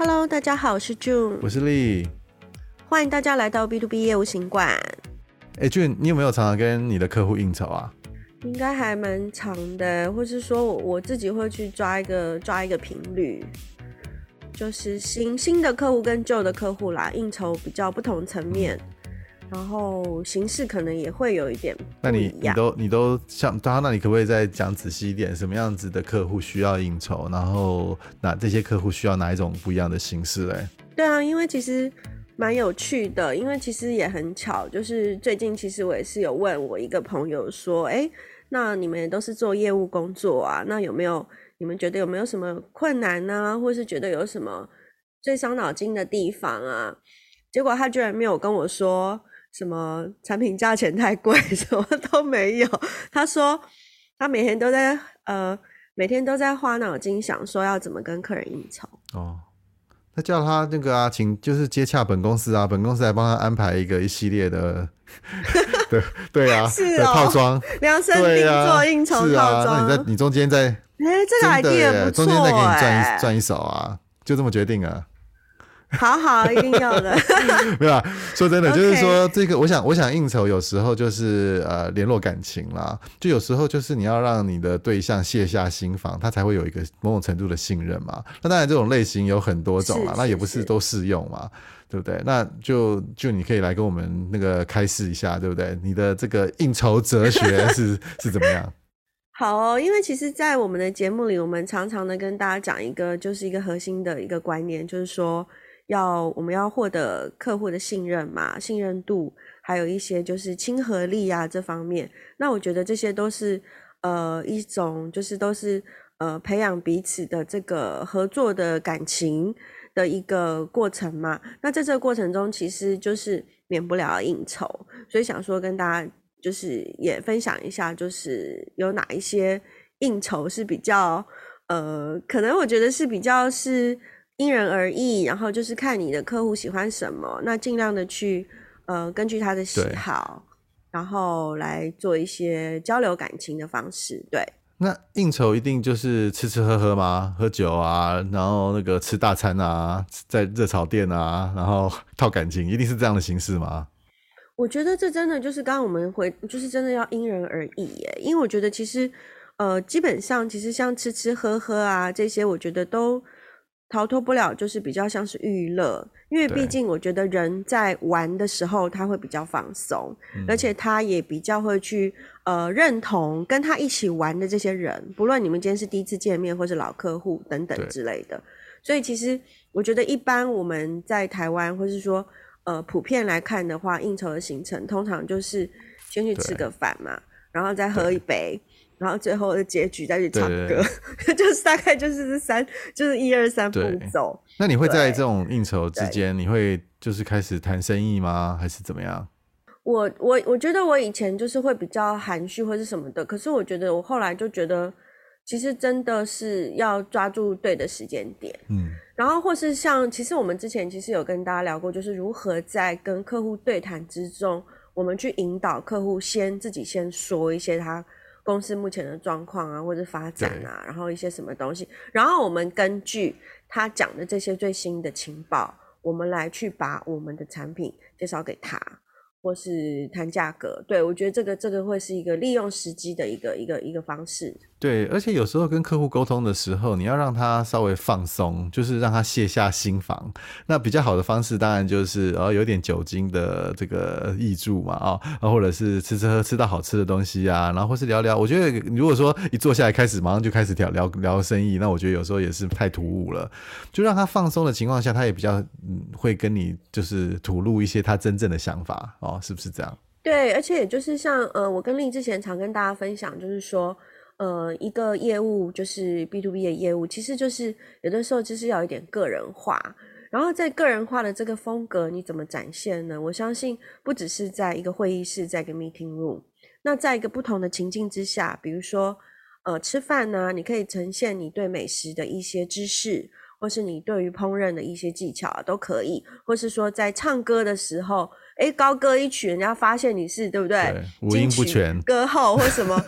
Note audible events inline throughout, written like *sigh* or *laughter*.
Hello，大家好，我是 June，我是丽，欢迎大家来到 B to B 业务行馆。哎，June，你有没有常常跟你的客户应酬啊？应该还蛮长的，或是说我我自己会去抓一个抓一个频率，就是新新的客户跟旧的客户啦，应酬比较不同层面。嗯然后形式可能也会有一点。那你你都你都像他，那你可不可以再讲仔细一点？什么样子的客户需要应酬？然后哪这些客户需要哪一种不一样的形式嘞？对啊，因为其实蛮有趣的，因为其实也很巧，就是最近其实我也是有问我一个朋友说，哎，那你们也都是做业务工作啊？那有没有你们觉得有没有什么困难呢、啊？或是觉得有什么最伤脑筋的地方啊？结果他居然没有跟我说。什么产品价钱太贵，*laughs* 什么都没有。他说他每天都在呃，每天都在花脑筋想说要怎么跟客人应酬。哦，那叫他那个啊，请就是接洽本公司啊，本公司来帮他安排一个一系列的，*laughs* 对对啊，*laughs* 是哦，的套装量身定做应酬套装。啊、那你在你中间在哎，这个 idea 不错，中间再给你赚一赚一手啊，就这么决定啊。好好，一定要的。*laughs* 没有啊，说真的，就是说这个，我想，我想应酬有时候就是呃联络感情啦，就有时候就是你要让你的对象卸下心防，他才会有一个某种程度的信任嘛。那当然，这种类型有很多种啊，那也不是都适用嘛，对不对？那就就你可以来跟我们那个开示一下，对不对？你的这个应酬哲学是 *laughs* 是怎么样？好哦，因为其实，在我们的节目里，我们常常的跟大家讲一个，就是一个核心的一个观念，就是说。要我们要获得客户的信任嘛，信任度，还有一些就是亲和力啊这方面。那我觉得这些都是呃一种就是都是呃培养彼此的这个合作的感情的一个过程嘛。那在这个过程中，其实就是免不了应酬，所以想说跟大家就是也分享一下，就是有哪一些应酬是比较呃，可能我觉得是比较是。因人而异，然后就是看你的客户喜欢什么，那尽量的去呃根据他的喜好，然后来做一些交流感情的方式。对，那应酬一定就是吃吃喝喝吗？喝酒啊，然后那个吃大餐啊，在热炒店啊，然后 *laughs* 套感情，一定是这样的形式吗？我觉得这真的就是刚刚我们回，就是真的要因人而异耶。因为我觉得其实呃基本上其实像吃吃喝喝啊这些，我觉得都。逃脱不了，就是比较像是娱乐，因为毕竟我觉得人在玩的时候，他会比较放松，而且他也比较会去呃认同跟他一起玩的这些人，不论你们今天是第一次见面或是老客户等等之类的。所以其实我觉得一般我们在台湾或是说呃普遍来看的话，应酬的行程通常就是先去吃个饭嘛，然后再喝一杯。然后最后的结局再去唱歌，*laughs* 就是大概就是这三，就是一二三步骤。那你会在这种应酬之间，你会就是开始谈生意吗？还是怎么样？我我我觉得我以前就是会比较含蓄或是什么的，可是我觉得我后来就觉得，其实真的是要抓住对的时间点。嗯，然后或是像，其实我们之前其实有跟大家聊过，就是如何在跟客户对谈之中，我们去引导客户先自己先说一些他。公司目前的状况啊，或者发展啊，然后一些什么东西，然后我们根据他讲的这些最新的情报，我们来去把我们的产品介绍给他。或是谈价格，对，我觉得这个这个会是一个利用时机的一个一个一个方式。对，而且有时候跟客户沟通的时候，你要让他稍微放松，就是让他卸下心防。那比较好的方式，当然就是呃有点酒精的这个挹注嘛，啊，或者是吃吃喝吃到好吃的东西啊，然后或是聊聊。我觉得如果说一坐下来开始马上就开始聊聊聊生意，那我觉得有时候也是太突兀了。就让他放松的情况下，他也比较嗯会跟你就是吐露一些他真正的想法。哦，是不是这样？对，而且也就是像呃，我跟丽之前常跟大家分享，就是说，呃，一个业务就是 B to B 的业务，其实就是有的时候就是要一点个人化。然后在个人化的这个风格，你怎么展现呢？我相信不只是在一个会议室，在一个 meeting room，那在一个不同的情境之下，比如说呃吃饭呢，你可以呈现你对美食的一些知识，或是你对于烹饪的一些技巧啊都可以，或是说在唱歌的时候。哎高歌一曲，人家发现你是对不对？对，五音不全，歌后或什么，*laughs*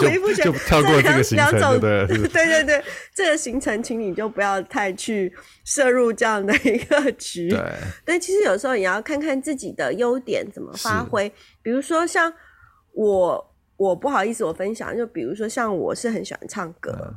五音不全就跳过这个行程，对对 *laughs* 对，对对对，这个行程，请你就不要太去摄入这样的一个局。对，对，其实有时候也要看看自己的优点怎么发挥，比如说像我。我不好意思，我分享就比如说像我是很喜欢唱歌，嗯、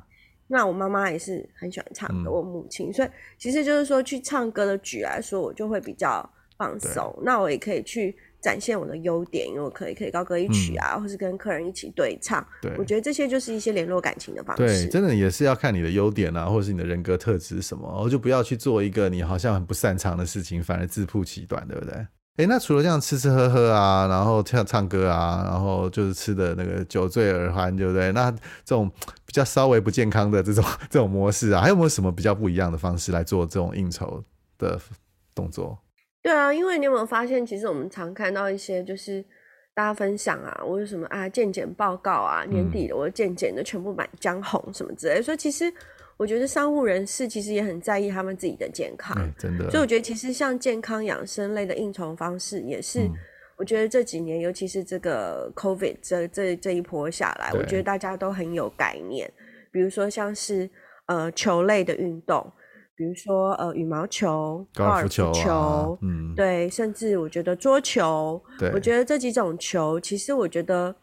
那我妈妈也是很喜欢唱歌，嗯、我母亲，所以其实就是说去唱歌的局来说，我就会比较放松。那我也可以去展现我的优点，因为我可以可以高歌一曲啊，嗯、或是跟客人一起对唱。对，我觉得这些就是一些联络感情的方式。对，真的也是要看你的优点啊，或者是你的人格特质什么，我就不要去做一个你好像很不擅长的事情，反而自曝其短，对不对？哎，那除了这样吃吃喝喝啊，然后唱唱歌啊，然后就是吃的那个酒醉耳欢，对不对？那这种比较稍微不健康的这种 *laughs* 这种模式啊，还有没有什么比较不一样的方式来做这种应酬的动作？对啊，因为你有没有发现，其实我们常看到一些就是大家分享啊，我有什么啊健检报告啊，年底的我健检的全部满江红什么之类的，所以其实。我觉得商务人士其实也很在意他们自己的健康，欸、真的。所以我觉得其实像健康养生类的应酬方式，也是我觉得这几年，嗯、尤其是这个 COVID 这这这一波下来，我觉得大家都很有概念。比如说像是呃球类的运动，比如说呃羽毛球、高尔夫球，夫球啊、嗯，对，甚至我觉得桌球，对，我觉得这几种球，其实我觉得。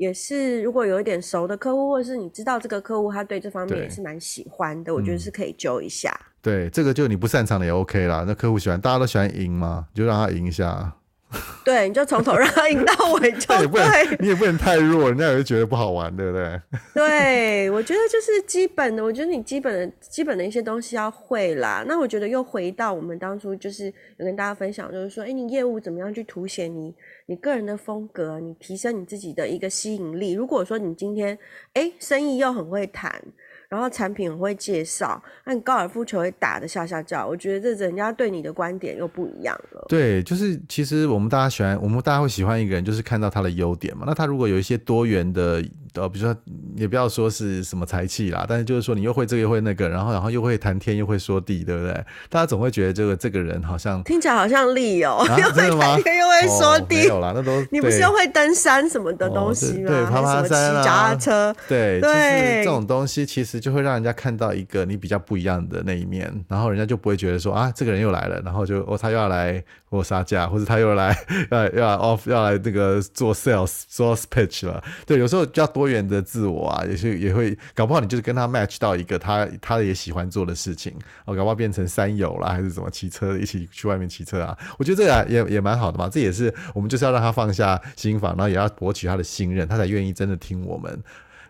也是，如果有一点熟的客户，或者是你知道这个客户他对这方面也是蛮喜欢的，我觉得是可以揪一下。对，这个就你不擅长的也 OK 啦。那客户喜欢，大家都喜欢赢嘛，就让他赢一下。*laughs* 对，你就从头让他赢到尾 *laughs* 就对。也你也不能太弱，人家也会觉得不好玩，对不对？*laughs* 对，我觉得就是基本的，我觉得你基本的、基本的一些东西要会啦。那我觉得又回到我们当初就是有跟大家分享，就是说，哎，你业务怎么样去凸显你你个人的风格，你提升你自己的一个吸引力。如果说你今天哎生意又很会谈。然后产品会介绍，那你高尔夫球会打的下下叫，我觉得这人家对你的观点又不一样了。对，就是其实我们大家喜欢，我们大家会喜欢一个人，就是看到他的优点嘛。那他如果有一些多元的，呃，比如说也不要说是什么才气啦，但是就是说你又会这个又会那个，然后然后又会谈天又会说地，对不对？大家总会觉得这个这个人好像听起来好像利哦，*laughs* 又会谈天又会说地，没有啦，那都你不是又会登山什么的东西吗？对，爬爬山啊，骑脚踏车，对对，就是这种东西其实。就会让人家看到一个你比较不一样的那一面，然后人家就不会觉得说啊，这个人又来了，然后就哦，他又要来我杀价，或者他又来 *laughs* 要要来 off 要来那个做 sales 做 speech 了。对，有时候比较多元的自我啊，也是也会搞不好你就是跟他 match 到一个他他也喜欢做的事情，哦，搞不好变成三友啦，还是怎么骑车一起去外面骑车啊？我觉得这个也也蛮好的嘛，这也是我们就是要让他放下心防，然后也要博取他的信任，他才愿意真的听我们。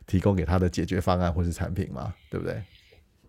提供给他的解决方案或是产品嘛，对不对？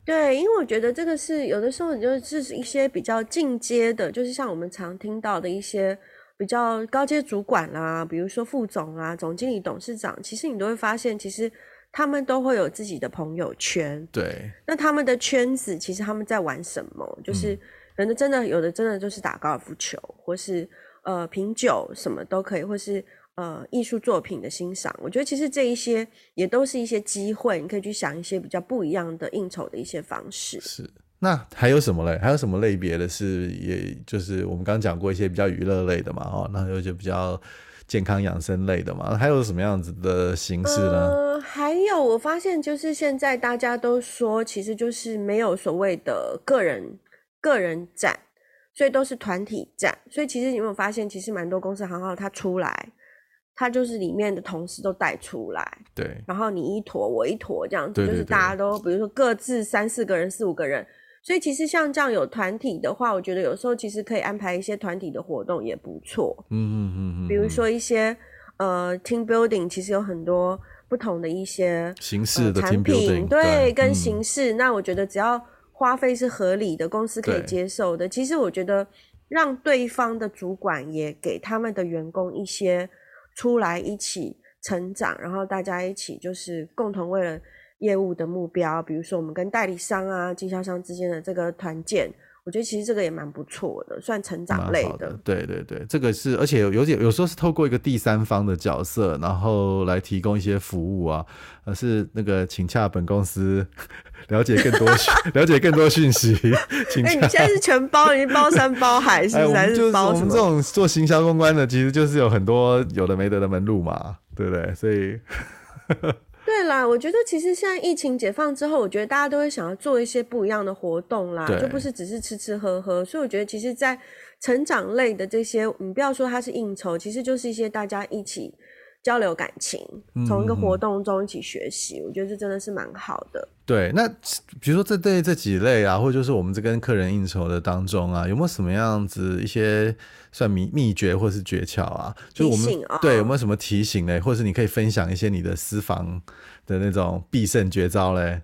对，因为我觉得这个是有的时候，你就是一些比较进阶的，就是像我们常听到的一些比较高阶主管啦，比如说副总啊、总经理、董事长，其实你都会发现，其实他们都会有自己的朋友圈。对，那他们的圈子其实他们在玩什么？就是人的真的有的真的就是打高尔夫球，或是呃品酒什么都可以，或是。呃，艺术作品的欣赏，我觉得其实这一些也都是一些机会，你可以去想一些比较不一样的应酬的一些方式。是，那还有什么类？还有什么类别的是，也就是我们刚刚讲过一些比较娱乐类的嘛，哦，那有些比较健康养生类的嘛，还有什么样子的形式呢？呃，还有我发现就是现在大家都说，其实就是没有所谓的个人个人展，所以都是团体展。所以其实你有没有发现，其实蛮多公司行号它出来。他就是里面的同事都带出来，对，然后你一坨我一坨这样子，对对对，就是大家都比如说各自三四个人、四五个人，所以其实像这样有团体的话，我觉得有时候其实可以安排一些团体的活动也不错。嗯嗯嗯嗯，比如说一些呃 team building，其实有很多不同的一些形式的产品，对，对跟形式。嗯、那我觉得只要花费是合理的，公司可以接受的，其实我觉得让对方的主管也给他们的员工一些。出来一起成长，然后大家一起就是共同为了业务的目标，比如说我们跟代理商啊、经销商之间的这个团建，我我觉得其实这个也蛮不错的，算成长类的。的对对对，这个是，而且有有有时候是透过一个第三方的角色，然后来提供一些服务啊，而是那个请洽本公司 *laughs* 了解更多 *laughs* 了解更多讯息。哎、欸，你现在是全包，你包山包海是不是？还是包什么？我们这种做行销公关的，其实就是有很多有的没得的门路嘛，对不对？所以。对啦，我觉得其实现在疫情解放之后，我觉得大家都会想要做一些不一样的活动啦，就不是只是吃吃喝喝。所以我觉得，其实，在成长类的这些，你不要说它是应酬，其实就是一些大家一起交流感情，从一个活动中一起学习。嗯、我觉得这真的是蛮好的。对，那比如说这对这几类啊，或者就是我们这跟客人应酬的当中啊，有没有什么样子一些算秘秘诀或是诀窍啊？就是我们、哦、对有没有什么提醒呢？或者是你可以分享一些你的私房的那种必胜绝招嘞？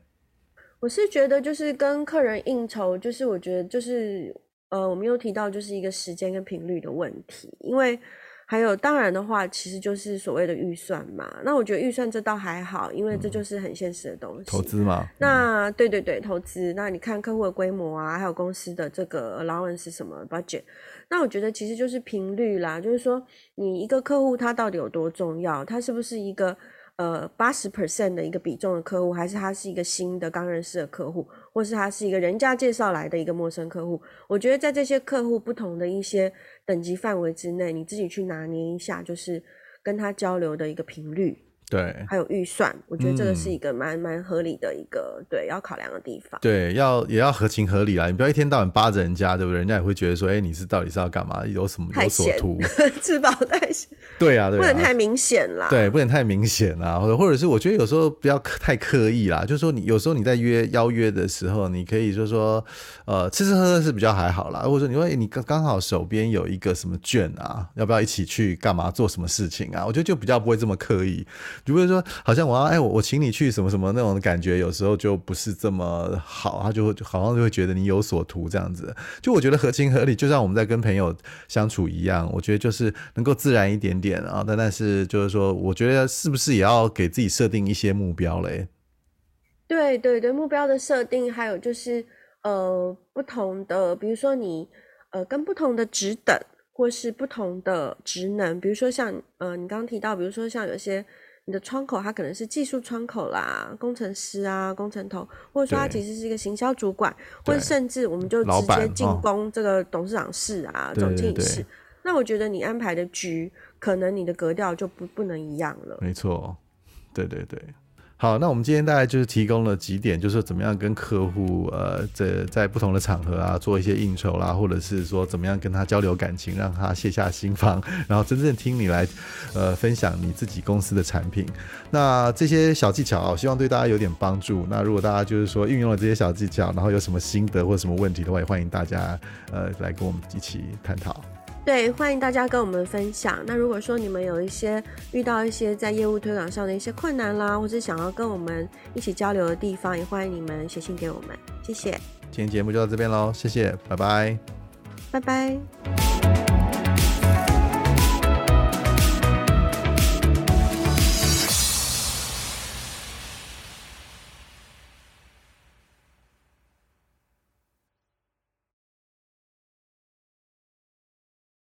我是觉得就是跟客人应酬，就是我觉得就是呃，我们又提到就是一个时间跟频率的问题，因为。还有，当然的话，其实就是所谓的预算嘛。那我觉得预算这倒还好，因为这就是很现实的东西。投资嘛。那对对对，投资。那你看客户的规模啊，还有公司的这个 allowance 是什么 budget？那我觉得其实就是频率啦，就是说你一个客户他到底有多重要，他是不是一个。呃，八十 percent 的一个比重的客户，还是他是一个新的刚认识的客户，或是他是一个人家介绍来的一个陌生客户？我觉得在这些客户不同的一些等级范围之内，你自己去拿捏一下，就是跟他交流的一个频率。对，还有预算，我觉得这个是一个蛮蛮、嗯、合理的一个对要考量的地方。对，要也要合情合理啦，你不要一天到晚扒着人家，对不对？人家也会觉得说，哎、欸，你是到底是要干嘛？有什么有所图？*laughs* 吃饱太闲。对啊，对啊，不能太明显啦。对，不能太明显啦，或者或者是我觉得有时候不要太刻意啦，就是说你有时候你在约邀约的时候，你可以就是说，呃，吃吃喝喝是比较还好啦。或者说你说你刚刚好手边有一个什么券啊，要不要一起去干嘛做什么事情啊？我觉得就比较不会这么刻意，如果说好。像我要哎，我我请你去什么什么那种感觉，有时候就不是这么好，他就会好像就会觉得你有所图这样子。就我觉得合情合理，就像我们在跟朋友相处一样，我觉得就是能够自然一点点啊。但但是就是说，我觉得是不是也要给自己设定一些目标嘞？对对对，目标的设定，还有就是呃不同的，比如说你呃跟不同的职等或是不同的职能，比如说像呃你刚刚提到，比如说像有些。你的窗口，他可能是技术窗口啦，工程师啊，工程头，或者说他其实是一个行销主管，或者甚至我们就直接进攻这个董事长室啊，哦、总经理室。那我觉得你安排的局，可能你的格调就不不能一样了。没错，对对对。好，那我们今天大概就是提供了几点，就是怎么样跟客户呃，在在不同的场合啊，做一些应酬啦，或者是说怎么样跟他交流感情，让他卸下心防，然后真正听你来呃分享你自己公司的产品。那这些小技巧啊，希望对大家有点帮助。那如果大家就是说运用了这些小技巧，然后有什么心得或者什么问题的话，也欢迎大家呃来跟我们一起探讨。对，欢迎大家跟我们分享。那如果说你们有一些遇到一些在业务推广上的一些困难啦，或者想要跟我们一起交流的地方，也欢迎你们写信给我们。谢谢。今天节目就到这边喽，谢谢，拜拜，拜拜。